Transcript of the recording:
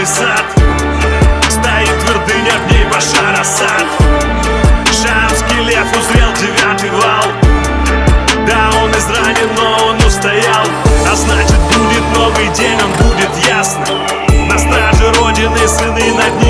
запретный сад. Стоит твердыня, в ней Башар Асад Шамский лев узрел девятый вал. Да, он изранен, но он устоял. А значит будет новый день, он будет ясно. На страже Родины сыны над ним